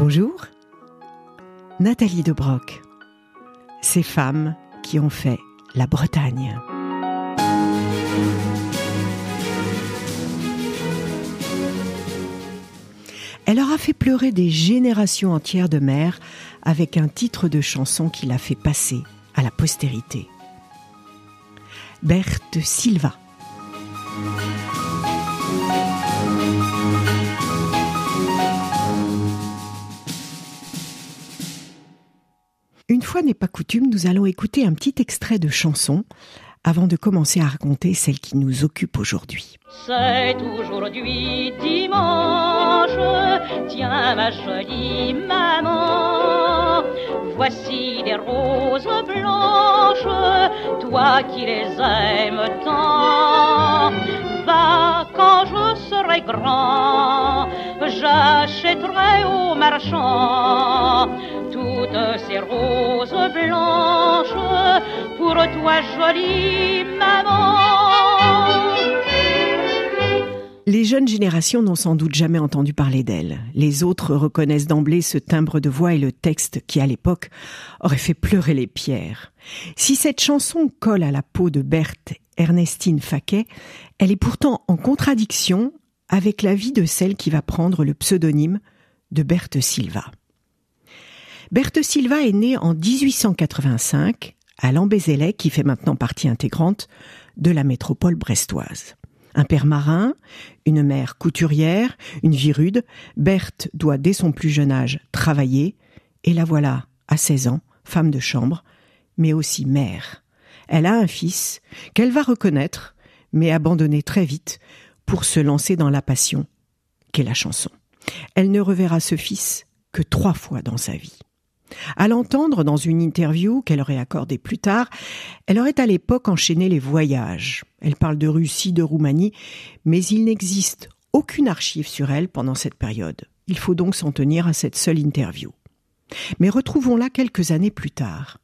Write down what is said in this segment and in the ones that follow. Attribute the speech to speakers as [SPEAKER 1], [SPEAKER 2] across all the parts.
[SPEAKER 1] Bonjour, Nathalie de Broc. Ces femmes qui ont fait la Bretagne. Elle leur a fait pleurer des générations entières de mères avec un titre de chanson qui l'a fait passer à la postérité. Berthe Silva. Une fois n'est pas coutume, nous allons écouter un petit extrait de chanson avant de commencer à raconter celle qui nous occupe aujourd'hui.
[SPEAKER 2] C'est aujourd'hui dimanche, tiens ma jolie maman, voici des roses blanches, toi qui les aimes tant. Va quand je serai grand, j'achèterai au marchand ces roses blanches pour toi jolie maman.
[SPEAKER 1] Les jeunes générations n'ont sans doute jamais entendu parler d'elle. Les autres reconnaissent d'emblée ce timbre de voix et le texte qui, à l'époque, aurait fait pleurer les pierres. Si cette chanson colle à la peau de Berthe Ernestine Faquet, elle est pourtant en contradiction avec la vie de celle qui va prendre le pseudonyme de Berthe Silva. Berthe Silva est née en 1885 à Lambézélec, qui fait maintenant partie intégrante de la métropole brestoise. Un père marin, une mère couturière, une vie rude, Berthe doit dès son plus jeune âge travailler, et la voilà, à 16 ans, femme de chambre, mais aussi mère. Elle a un fils qu'elle va reconnaître, mais abandonner très vite pour se lancer dans la passion qu'est la chanson. Elle ne reverra ce fils que trois fois dans sa vie. À l'entendre dans une interview qu'elle aurait accordée plus tard, elle aurait à l'époque enchaîné les voyages. Elle parle de Russie, de Roumanie, mais il n'existe aucune archive sur elle pendant cette période. Il faut donc s'en tenir à cette seule interview. Mais retrouvons-la quelques années plus tard.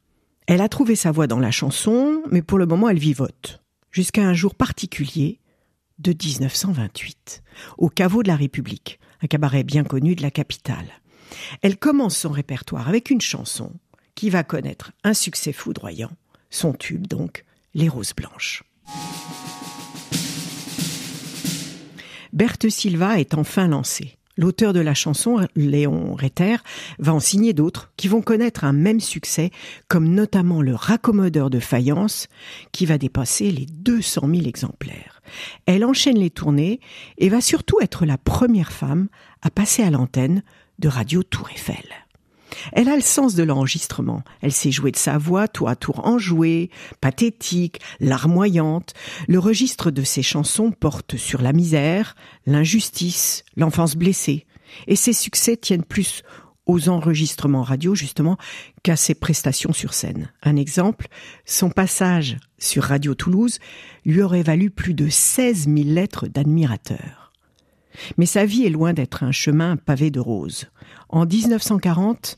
[SPEAKER 1] Elle a trouvé sa voix dans la chanson, mais pour le moment elle vivote. Jusqu'à un jour particulier de 1928, au caveau de la République, un cabaret bien connu de la capitale. Elle commence son répertoire avec une chanson qui va connaître un succès foudroyant, son tube donc, Les Roses Blanches. Berthe Silva est enfin lancée. L'auteur de la chanson, Léon Retter, va en signer d'autres qui vont connaître un même succès, comme notamment le raccommodeur de faïence, qui va dépasser les 200 000 exemplaires. Elle enchaîne les tournées et va surtout être la première femme à passer à l'antenne de Radio Tour Eiffel. Elle a le sens de l'enregistrement. Elle sait jouer de sa voix, tour à tour enjouée, pathétique, larmoyante. Le registre de ses chansons porte sur la misère, l'injustice, l'enfance blessée. Et ses succès tiennent plus aux enregistrements radio, justement, qu'à ses prestations sur scène. Un exemple, son passage sur Radio Toulouse lui aurait valu plus de 16 000 lettres d'admirateurs. Mais sa vie est loin d'être un chemin pavé de roses. En 1940,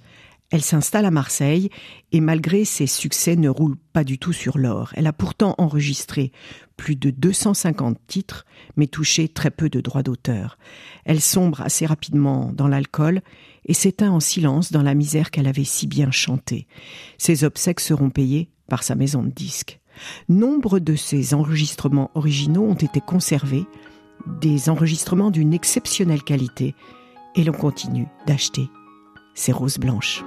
[SPEAKER 1] elle s'installe à Marseille et malgré ses succès ne roule pas du tout sur l'or. Elle a pourtant enregistré plus de 250 titres mais touché très peu de droits d'auteur. Elle sombre assez rapidement dans l'alcool et s'éteint en silence dans la misère qu'elle avait si bien chantée. Ses obsèques seront payées par sa maison de disques. Nombre de ses enregistrements originaux ont été conservés des enregistrements d'une exceptionnelle qualité et l'on continue d'acheter ces roses blanches.